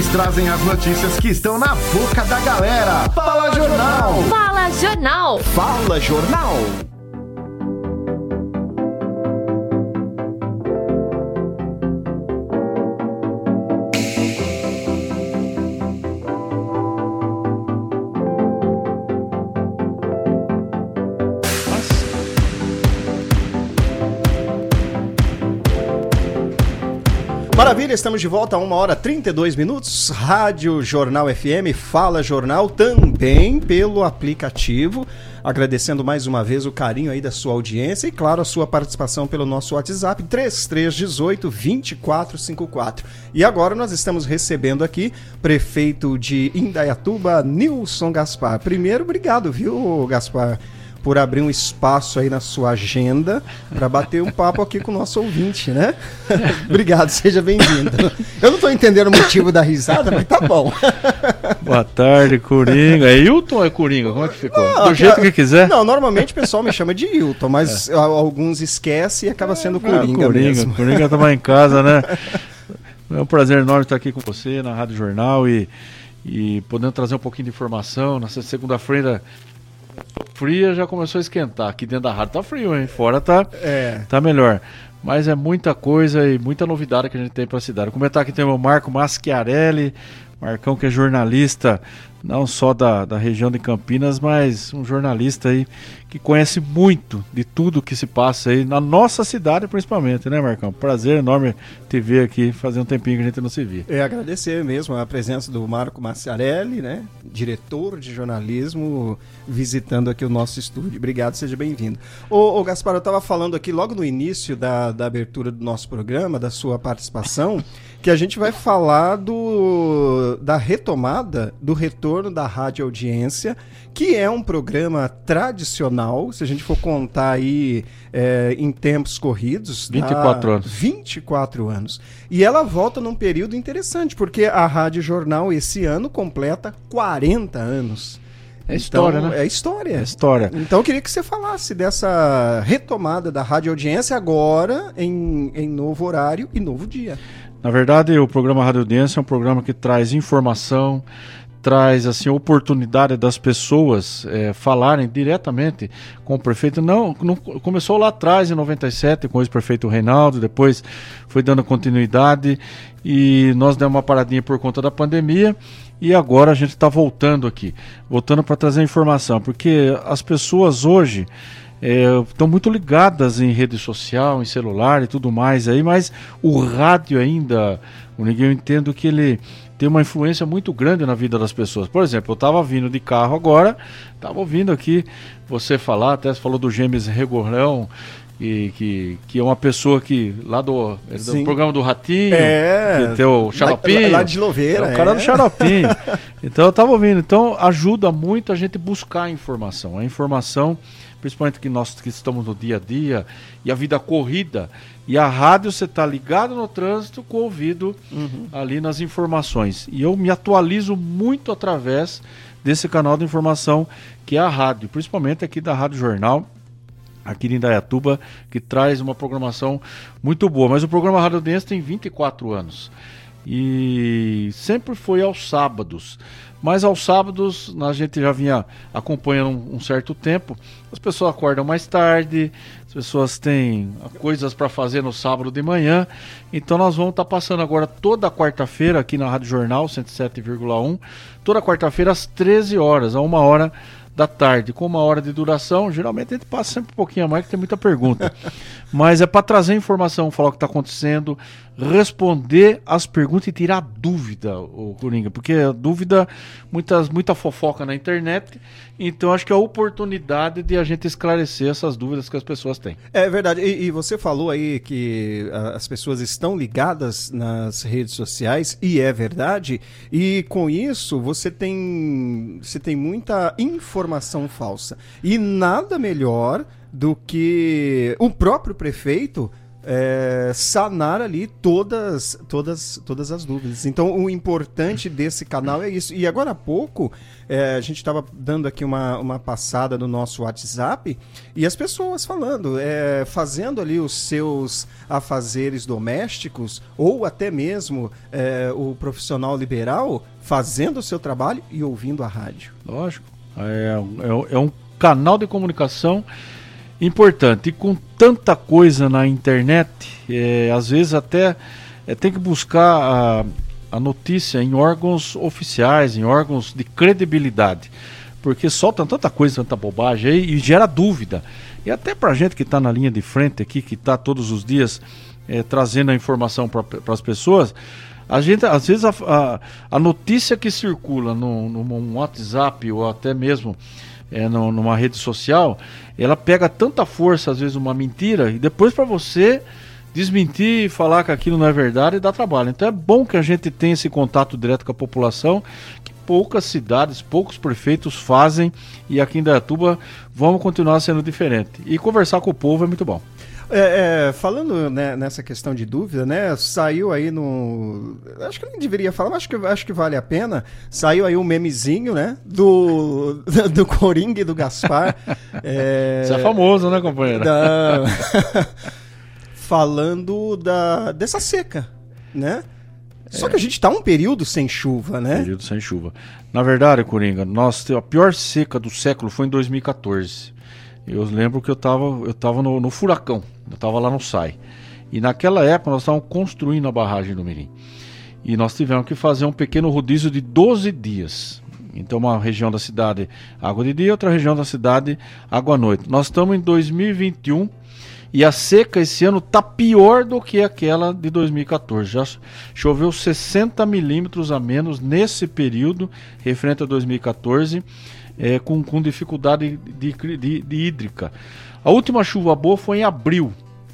Eles trazem as notícias que estão na boca da galera. Fala Jornal! Fala Jornal! Fala Jornal! Maravilha, estamos de volta a 1 hora 32 minutos. Rádio Jornal FM, Fala Jornal, também pelo aplicativo. Agradecendo mais uma vez o carinho aí da sua audiência e, claro, a sua participação pelo nosso WhatsApp 3318 2454. E agora nós estamos recebendo aqui prefeito de Indaiatuba, Nilson Gaspar. Primeiro, obrigado, viu, Gaspar? Por abrir um espaço aí na sua agenda para bater um papo aqui com o nosso ouvinte, né? Obrigado, seja bem-vindo. Eu não estou entendendo o motivo da risada, mas tá bom. Boa tarde, Coringa. É Hilton é Coringa? Como é que ficou? Não, Do jeito que quiser. Não, normalmente o pessoal me chama de Hilton, mas é. alguns esquecem e acaba sendo Coringa, ah, Coringa mesmo. Coringa tava em casa, né? É um prazer enorme estar aqui com você na Rádio Jornal e, e podendo trazer um pouquinho de informação. Nessa segunda-feira fria já começou a esquentar. Aqui dentro da rádio tá frio, hein? Fora tá, é. tá melhor. Mas é muita coisa e muita novidade que a gente tem para a cidade. Vou comentar aqui tem o Marco Maschiarelli, Marcão que é jornalista não só da, da região de Campinas, mas um jornalista aí que conhece muito de tudo que se passa aí na nossa cidade, principalmente, né, Marcão? Prazer enorme te ver aqui, fazer um tempinho que a gente não se via. É agradecer mesmo a presença do Marco Maciarelli, né, diretor de jornalismo, visitando aqui o nosso estúdio. Obrigado, seja bem-vindo. Ô, ô, Gaspar, eu estava falando aqui logo no início da, da abertura do nosso programa, da sua participação, que a gente vai falar do, da retomada, do retorno da rádio audiência, que é um programa tradicional, se a gente for contar aí é, em tempos corridos. 24 tá? anos. 24 anos. E ela volta num período interessante, porque a Rádio Jornal esse ano completa 40 anos. É história, então, né? É história. É história. Então eu queria que você falasse dessa retomada da rádio audiência agora em, em novo horário e novo dia. Na verdade, o programa Rádio Audiência é um programa que traz informação, traz assim oportunidade das pessoas é, falarem diretamente com o prefeito. Não, não, começou lá atrás em 97 com o ex-prefeito Reinaldo, depois foi dando continuidade e nós demos uma paradinha por conta da pandemia e agora a gente está voltando aqui, voltando para trazer informação, porque as pessoas hoje estão é, muito ligadas em rede social, em celular e tudo mais aí, mas o rádio ainda, o ninguém eu entendo que ele tem uma influência muito grande na vida das pessoas. Por exemplo, eu estava vindo de carro agora, estava ouvindo aqui você falar, até você falou do Gêmeos Regorão, que, que, que é uma pessoa que lá do, do programa do Ratinho, é, que tem o Xaropinho. Lá, lá de Louveira. É o cara é. do Xaropinho. então eu estava ouvindo. Então ajuda muito a gente buscar a informação. A informação principalmente que nós que estamos no dia a dia e a vida corrida. E a rádio você está ligado no trânsito com o ouvido uhum. ali nas informações. E eu me atualizo muito através desse canal de informação que é a rádio, principalmente aqui da Rádio Jornal aqui em Indaiatuba, que traz uma programação muito boa. Mas o programa Rádio Audiência tem 24 anos e sempre foi aos sábados. Mas aos sábados a gente já vinha acompanhando um, certo tempo. As pessoas acordam mais tarde, as pessoas têm coisas para fazer no sábado de manhã. Então nós vamos estar tá passando agora toda quarta-feira aqui na Rádio Jornal 107,1, toda quarta-feira às 13 horas, a uma hora da tarde, com uma hora de duração. Geralmente a gente passa sempre um pouquinho a mais, que tem muita pergunta. Mas é para trazer informação, falar o que está acontecendo, responder as perguntas e tirar dúvida, o Coringa, porque a dúvida, muitas, muita fofoca na internet, então acho que é a oportunidade de a gente esclarecer essas dúvidas que as pessoas têm. É verdade, e, e você falou aí que as pessoas estão ligadas nas redes sociais, e é verdade, e com isso você tem, você tem muita informação falsa, e nada melhor do que o próprio prefeito é, sanar ali todas, todas, todas as dúvidas. Então, o importante desse canal é isso. E agora há pouco, é, a gente estava dando aqui uma, uma passada no nosso WhatsApp e as pessoas falando, é, fazendo ali os seus afazeres domésticos ou até mesmo é, o profissional liberal fazendo o seu trabalho e ouvindo a rádio. Lógico. É, é, é um canal de comunicação importante. E com tanta coisa na internet, é, às vezes até é, tem que buscar a, a notícia em órgãos oficiais, em órgãos de credibilidade. Porque soltam tanta coisa, tanta bobagem aí e gera dúvida. E até para gente que está na linha de frente aqui, que está todos os dias é, trazendo a informação para as pessoas, a gente, às vezes, a, a, a notícia que circula no, no, WhatsApp ou até mesmo é, no, numa rede social, ela pega tanta força, às vezes, uma mentira, e depois para você desmentir e falar que aquilo não é verdade dá trabalho. Então é bom que a gente tenha esse contato direto com a população, que poucas cidades, poucos prefeitos fazem, e aqui em Dayatuba vamos continuar sendo diferente. E conversar com o povo é muito bom. É, é, falando né, nessa questão de dúvida, né? Saiu aí no. Acho que eu nem deveria falar, mas acho que, acho que vale a pena. Saiu aí um memezinho, né? Do, do Coringa e do Gaspar. é, Isso é famoso, né, companheiro? Da... Falando da, dessa seca, né? Só que a gente está um período sem chuva, né? Período sem chuva. Na verdade, Coringa, nós, a pior seca do século foi em 2014. Eu lembro que eu estava eu tava no, no furacão, eu estava lá no SAI. E naquela época nós estávamos construindo a barragem do Mirim. E nós tivemos que fazer um pequeno rodízio de 12 dias. Então, uma região da cidade, água de dia, outra região da cidade, água à noite. Nós estamos em 2021 e a seca esse ano está pior do que aquela de 2014. Já choveu 60 milímetros a menos nesse período, referente a 2014 é, com, com dificuldade de, de, de hídrica. A última chuva boa foi em abril.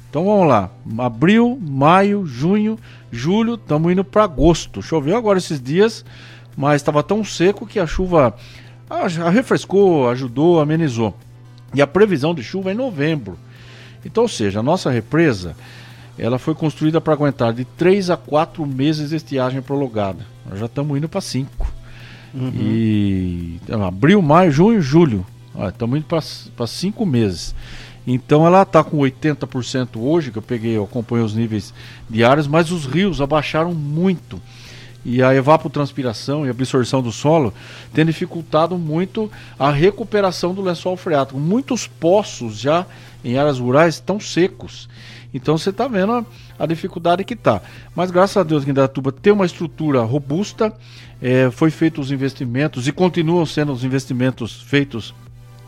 Então vamos lá. Abril, maio, junho, julho, estamos indo para agosto. Choveu agora esses dias, mas estava tão seco que a chuva ah, refrescou, ajudou, amenizou. E a previsão de chuva é em novembro. Então, ou seja, a nossa represa ela foi construída para aguentar de 3 a 4 meses de estiagem prolongada. Nós já estamos indo para 5. Uhum. E abril, maio, junho, julho. Estamos indo para cinco meses. Então ela está com 80% hoje, que eu peguei, eu acompanho os níveis diários, mas os rios abaixaram muito. E a evapotranspiração e absorção do solo tem dificultado muito a recuperação do lençol freático. Muitos poços já em áreas rurais estão secos. Então você está vendo a, a, dificuldade que está. Mas graças a Deus que Indatuba tem uma estrutura robusta, é, foi feito os investimentos e continuam sendo os investimentos feitos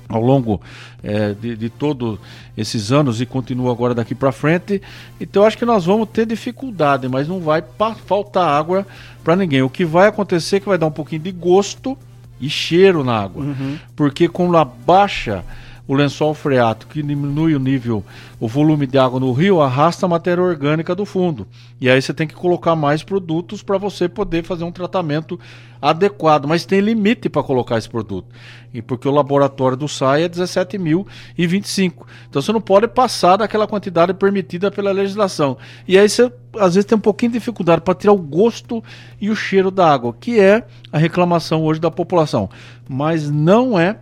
ao longo é, de, de todos esses anos e continua agora daqui para frente. Então acho que nós vamos ter dificuldade, mas não vai faltar água para ninguém. O que vai acontecer é que vai dar um pouquinho de gosto e cheiro na água, uhum. porque com a baixa o lençol freático que diminui o nível, o volume de água no rio, arrasta a matéria orgânica do fundo. E aí você tem que colocar mais produtos para você poder fazer um tratamento adequado. Mas tem limite para colocar esse produto. E porque o laboratório do SAI é 17.025. Então você não pode passar daquela quantidade permitida pela legislação. E aí você às vezes tem um pouquinho de dificuldade para tirar o gosto e o cheiro da água, que é a reclamação hoje da população. Mas não é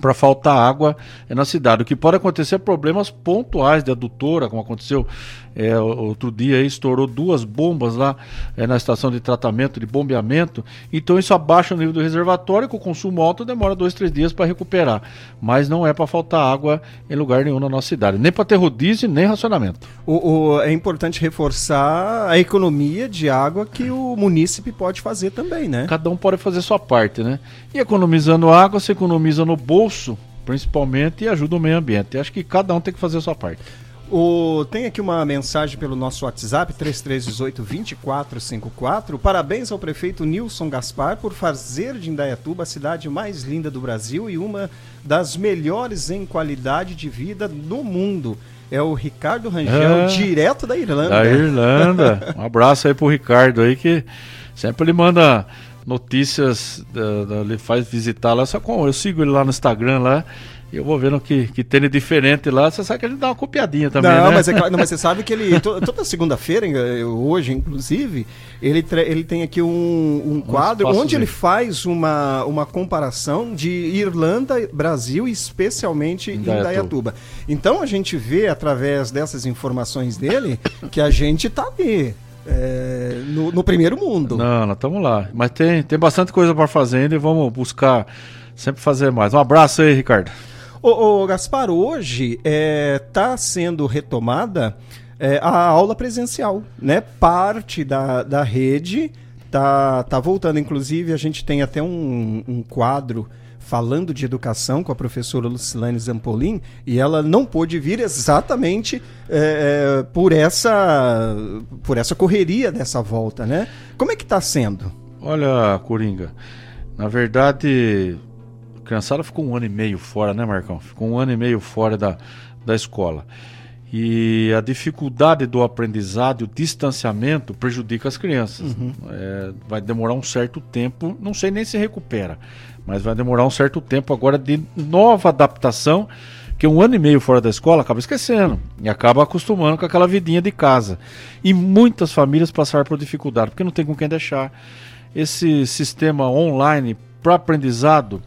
para faltar água na cidade. O que pode acontecer é problemas pontuais de adutora, como aconteceu é, outro dia, estourou duas bombas lá é, na estação de tratamento, de bombeamento. Então isso abaixa o nível do reservatório, com o consumo alto demora dois, três dias para recuperar. Mas não é para faltar água em lugar nenhum na nossa cidade, nem para ter rodízio, nem racionamento. O, o, é importante reforçar a economia de água que o munícipe pode fazer também, né? Cada um pode fazer sua parte, né? E economizando água, você economiza no bolso, principalmente, e ajuda o meio ambiente. acho que cada um tem que fazer a sua parte. O, tem aqui uma mensagem pelo nosso WhatsApp, 3318-2454. Parabéns ao prefeito Nilson Gaspar por fazer de Indaiatuba a cidade mais linda do Brasil e uma das melhores em qualidade de vida no mundo. É o Ricardo Rangel, é, direto da Irlanda. Da Irlanda. Um abraço aí pro Ricardo aí que sempre ele manda notícias, ele faz visitar lá, só com eu sigo ele lá no Instagram lá E eu vou vendo que, que de diferente lá. Você sabe que gente dá uma copiadinha também, não, né? Mas é claro, não, mas você sabe que ele, to- toda segunda-feira, hoje inclusive, ele, ele tem aqui um, um quadro onde espaçozinho. ele faz uma, uma comparação de Irlanda, Brasil e especialmente em Indaiatuba. Dayatuba. Então a gente vê, através dessas informações dele, que a gente tá ali, eh, no, no primeiro mundo. Não, nós estamos lá. Mas tem, tem bastante coisa para fazer ainda e vamos buscar sempre fazer mais. Um abraço aí, Ricardo. Ô, ô, Gaspar, hoje está sendo retomada é, a aula presencial, né? Parte da, da rede tá, tá voltando. Inclusive, a gente tem até um, um quadro falando de educação com a professora Lucilane Zampolin e ela não pôde vir exatamente é, é, por essa por essa correria dessa volta, né? Como é que está sendo? Olha, Coringa, na verdade, criançada ficou um ano e meio fora, né, Marcão? Ficou um ano e meio fora da, da escola. E a dificuldade do aprendizado e o distanciamento prejudica as crianças. É, vai demorar um certo tempo, não sei nem se recupera, mas vai demorar um certo tempo agora de nova adaptação, que um ano e meio fora da escola acaba esquecendo e acaba acostumando com aquela vidinha de casa. E muitas famílias passaram por dificuldade, porque não tem com quem deixar. Esse sistema online para aprendizado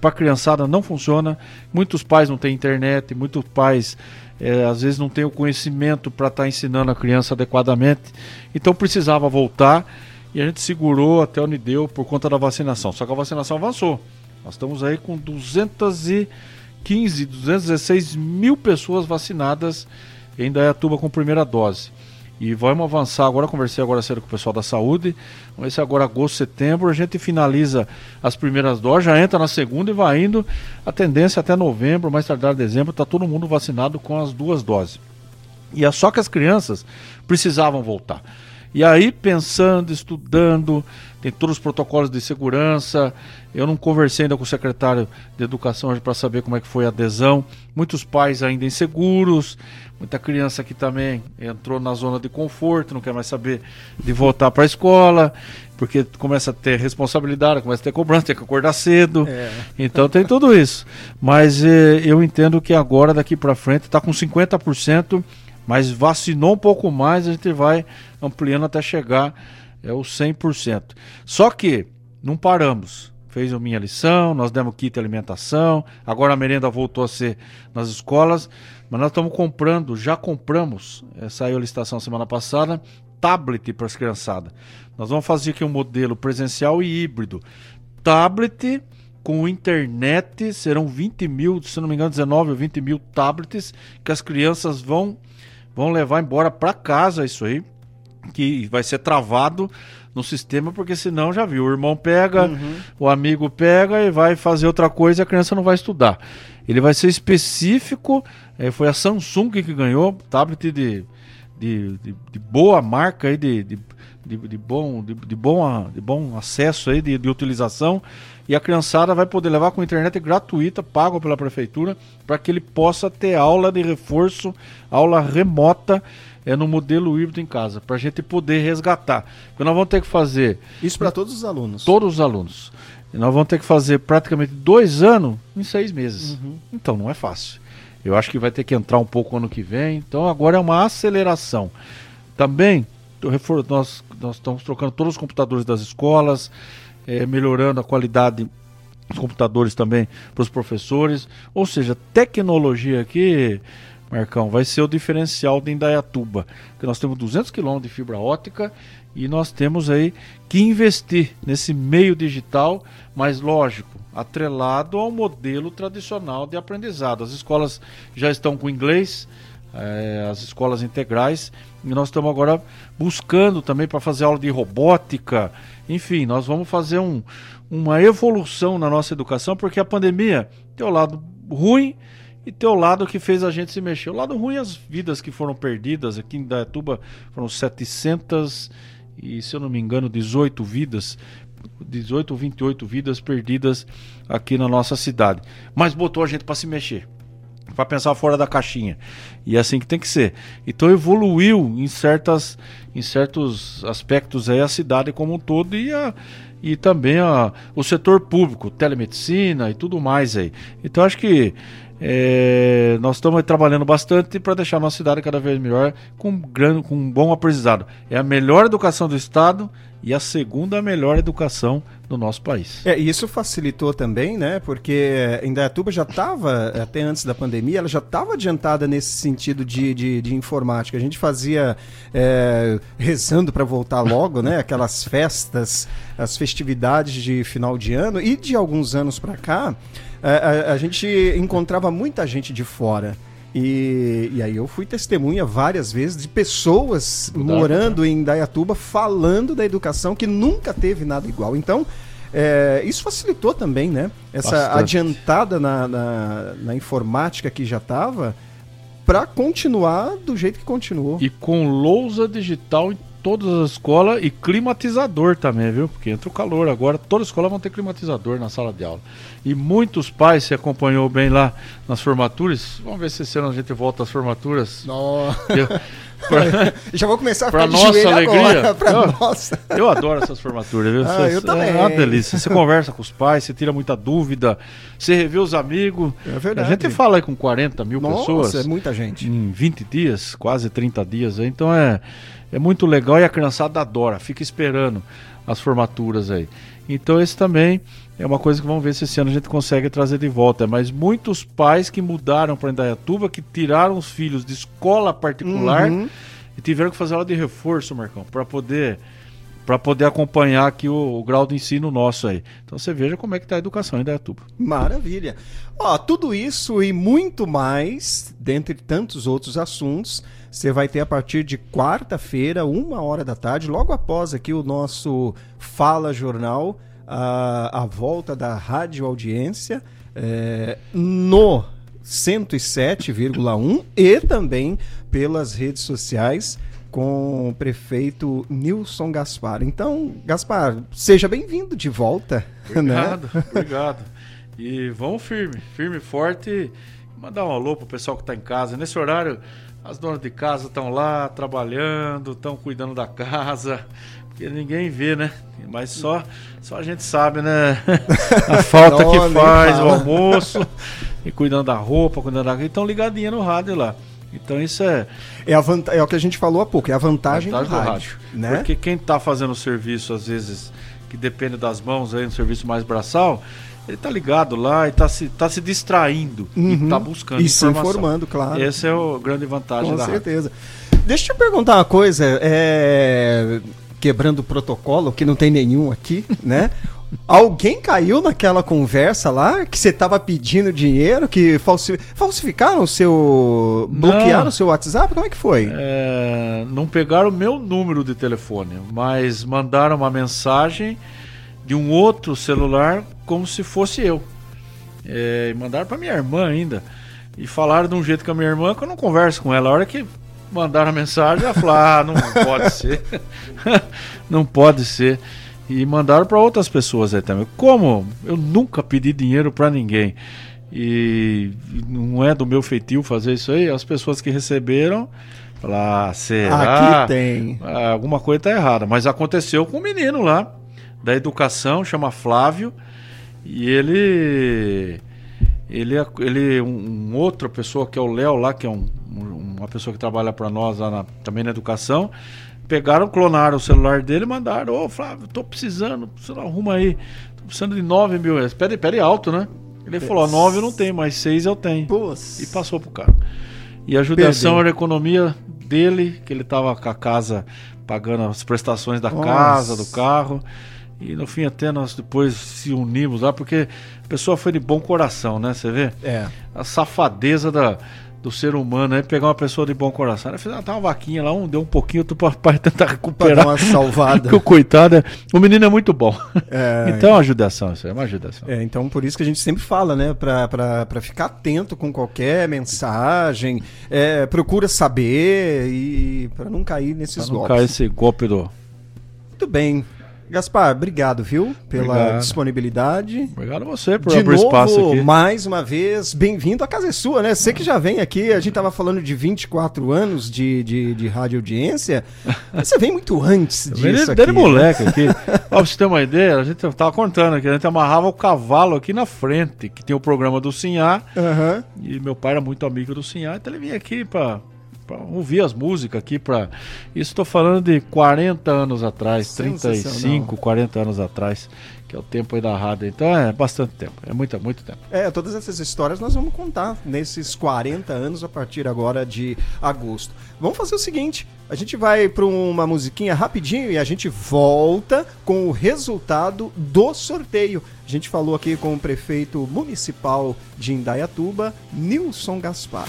para a criançada não funciona. Muitos pais não têm internet, muitos pais eh, às vezes não têm o conhecimento para estar ensinando a criança adequadamente. Então precisava voltar e a gente segurou até onde deu por conta da vacinação. Só que a vacinação avançou. Nós estamos aí com 215, 216 mil pessoas vacinadas em Dayatuba com primeira dose. E vamos avançar agora, conversei agora cedo com o pessoal da saúde. Vamos ver se agora agosto, setembro, a gente finaliza as primeiras doses, já entra na segunda e vai indo. A tendência até novembro, mais tardar dezembro, está todo mundo vacinado com as duas doses. E é só que as crianças precisavam voltar. E aí, pensando, estudando, tem todos os protocolos de segurança. Eu não conversei ainda com o secretário de Educação hoje para saber como é que foi a adesão. Muitos pais ainda inseguros, muita criança que também entrou na zona de conforto, não quer mais saber de voltar para a escola, porque começa a ter responsabilidade, começa a ter cobrança, tem que acordar cedo. É. Então tem tudo isso. Mas eh, eu entendo que agora, daqui para frente, está com 50%, mas vacinou um pouco mais, a gente vai ampliando até chegar é, os 100%. Só que não paramos. Fez a minha lição, nós demos kit alimentação, agora a merenda voltou a ser nas escolas, mas nós estamos comprando, já compramos, eh, saiu a licitação semana passada, tablet para as criançadas. Nós vamos fazer aqui um modelo presencial e híbrido. Tablet com internet, serão 20 mil, se não me engano, 19 ou 20 mil tablets que as crianças vão, vão levar embora para casa isso aí, que vai ser travado no sistema, porque senão já viu, o irmão pega, o amigo pega e vai fazer outra coisa e a criança não vai estudar. Ele vai ser específico, eh, foi a Samsung que ganhou, tablet de, de, de, de boa marca aí, de, de, de, de bom, de, de, bom, de bom acesso aí, de, de utilização, e a criançada vai poder levar com internet gratuita, pago pela prefeitura, para que ele possa ter aula de reforço, aula remota, é no modelo híbrido em casa, para a gente poder resgatar. Porque nós vamos ter que fazer Isso para todos os alunos. todos os alunos. E nós vamos ter que fazer praticamente dois anos em seis meses. Então não é fácil. Eu acho que vai ter que entrar um pouco ano que vem. Então agora é uma aceleração. Também nós, nós estamos trocando todos os computadores das escolas, eh, melhorando a qualidade dos computadores também para os professores. Ou seja, tecnologia aqui, Marcão, vai ser o diferencial de Indaiatuba. Porque nós temos 200 quilômetros de fibra ótica e nós temos aí que investir nesse meio digital, mas lógico, atrelado ao modelo tradicional de aprendizado. As escolas já estão com inglês, eh, as escolas integrais, e nós estamos agora buscando também para fazer aula de robótica. Enfim, nós vamos fazer um, uma evolução na nossa educação, porque a pandemia tem o lado ruim e tem o lado que fez a gente se mexer. O lado ruim é as vidas que foram perdidas. Aqui em Dayatuba foram 700 e, se eu não me engano, 18 vidas. 18 ou 28 vidas perdidas aqui na nossa cidade. Mas botou a gente para se mexer. Para pensar fora da caixinha. E é assim que tem que ser. Então evoluiu em, certas, em certos aspectos aí a cidade como um todo e, a, e também a, o setor público, telemedicina e tudo mais aí. Então acho que é, nós estamos trabalhando bastante para deixar a nossa cidade cada vez melhor, com, grande, com um bom aprendizado. É a melhor educação do Estado e a segunda melhor educação do nosso país. É, e isso facilitou também, né? Porque Indaiatuba já estava, até antes da pandemia, ela já estava adiantada nesse sentido de, de, de, informática. A gente fazia é, rezando para voltar logo, né? Aquelas festas, as festividades de final de ano e de alguns anos para cá a, a, a gente encontrava muita gente de fora. E, e, aí eu fui testemunha várias vezes de pessoas morando em Dayatuba falando da educação que nunca teve nada igual. Então, é, isso facilitou também, né? Essa Bastante. adiantada na, na, na, informática que já estava para continuar do jeito que continuou. E com lousa digital em todas as escolas e climatizador também, viu? Porque entra o calor agora, todas as escolas vão ter climatizador na sala de aula. E muitos pais se acompanhou bem lá nas formaturas. Vamos ver se esse ano a gente volta às formaturas. Nossa. Pra, Já vou começar a ficar pra nossa alegria. Agora, eu, nossa. eu adoro essas formaturas, viu? Ah, eu também. É uma delícia. Você conversa com os pais, você tira muita dúvida, você revê os amigos. É verdade. A gente fala aí com 40 mil nossa, pessoas. é muita gente. Em 20 dias, quase 30 dias. Então é, é muito legal e a criançada adora, fica esperando as formaturas aí. Então esse também é uma coisa que vamos ver se esse ano a gente consegue trazer de volta. Mas muitos pais que mudaram para Indaiatuba, que tiraram os filhos de escola particular uhum. e tiveram que fazer aula de reforço, Marcão, para poder para poder acompanhar aqui o, o, grau de ensino nosso aí. Então você veja como é que está a educação em Indaiatuba. Maravilha. Ó, tudo isso e muito mais, dentre tantos outros assuntos, você vai ter a partir de quarta-feira, uma hora da tarde, logo após aqui o nosso Fala Jornal, a, a volta da rádio audiência é, no 107,1 e também pelas redes sociais com o prefeito Nilson Gaspar. Então, Gaspar, seja bem-vindo de volta. Obrigado, né? obrigado. E vamos firme, firme forte. Mandar um alô pro pessoal que está em casa. Nesse horário, as donas de casa estão lá trabalhando, estão cuidando da casa, porque ninguém vê, né? Mas só, só a gente sabe, né? A falta não, que faz, o almoço, e cuidando da roupa, cuidando da. Então ligadinha no rádio lá. Então isso é. É, a vanta... é o que a gente falou há pouco, é a vantagem, vantagem do, do rádio. rádio né? Porque quem está fazendo o serviço, às vezes, que depende das mãos aí, um serviço mais braçal, ele tá ligado lá e tá se, tá se distraindo uhum. e tá buscando e informação. se informando, claro. Essa é a grande vantagem Com da certeza. Rádio. Deixa eu te perguntar uma coisa, é... quebrando o protocolo, que não tem nenhum aqui, né? Alguém caiu naquela conversa lá que você estava pedindo dinheiro, que falsi... falsificaram o seu. bloquearam o seu WhatsApp? Como é que foi? É... Não pegaram o meu número de telefone, mas mandaram uma mensagem de um outro celular como se fosse eu. É, mandaram para minha irmã ainda. E falaram de um jeito com a minha irmã que eu não converso com ela. A hora que mandaram a mensagem, ela falou: ah, não pode ser. não pode ser. E mandaram para outras pessoas aí também. Como eu nunca pedi dinheiro para ninguém e não é do meu feitio fazer isso aí, as pessoas que receberam falaram: ah, será? Aqui tem. Ah, alguma coisa tá errada. Mas aconteceu com um menino lá da educação, chama Flávio, e ele ele ele um, um outra pessoa que é o Léo lá, que é um, uma pessoa que trabalha para nós lá na, também na educação, pegaram, clonaram o celular dele e mandaram, ô oh, Flávio, tô precisando, você arruma aí, tô precisando de 9 mil reais. Pede, pede alto, né? Ele falou, 9 eu não tenho, mas 6 eu tenho. Poxa. E passou pro cara. E a judiação era a economia dele, que ele tava com a casa pagando as prestações da Nossa. casa, do carro. E no fim até nós depois se unimos lá, porque a pessoa foi de bom coração, né? Você vê? É. A safadeza da, do ser humano aí, pegar uma pessoa de bom coração. Ela fez ah, tá uma vaquinha lá, um deu um pouquinho, outro para tentar recuperar. Pra dar uma salvada. que o coitado, é, o menino é muito bom. É, então é uma ajudação, isso é uma ajudação. É, então por isso que a gente sempre fala, né? Para ficar atento com qualquer mensagem, é, procura saber e para não cair nesses pra não golpes. cair esse golpe do. Muito bem. Gaspar, obrigado, viu? Pela Obrigado. disponibilidade. Obrigado a você por De abrir espaço novo, aqui. mais uma vez, bem-vindo. A casa é sua, né? Você que já vem aqui, a gente tava falando de 24 anos de, de, de rádio audiência. Você vem muito antes disso aqui. desde moleque aqui. Ó, pra você ter uma ideia, a gente tava contando aqui, a gente amarrava o cavalo aqui na frente, que tem o programa do Sinhá, Aham. e meu pai era muito amigo do Sinhá, então ele vinha aqui pra ouvir as músicas aqui pra... Isso tô falando de 40 anos atrás, Sensacional. 35, 40 anos atrás, que é o tempo aí da rádio. Então é bastante tempo, é muito, muito tempo. É, todas essas histórias nós vamos contar nesses 40 anos a partir agora de agosto. Vamos fazer o seguinte: a gente vai para uma musiquinha rapidinho e a gente volta com o resultado do sorteio. A gente falou aqui com o prefeito municipal de Indaiatuba, Nilson Gaspar.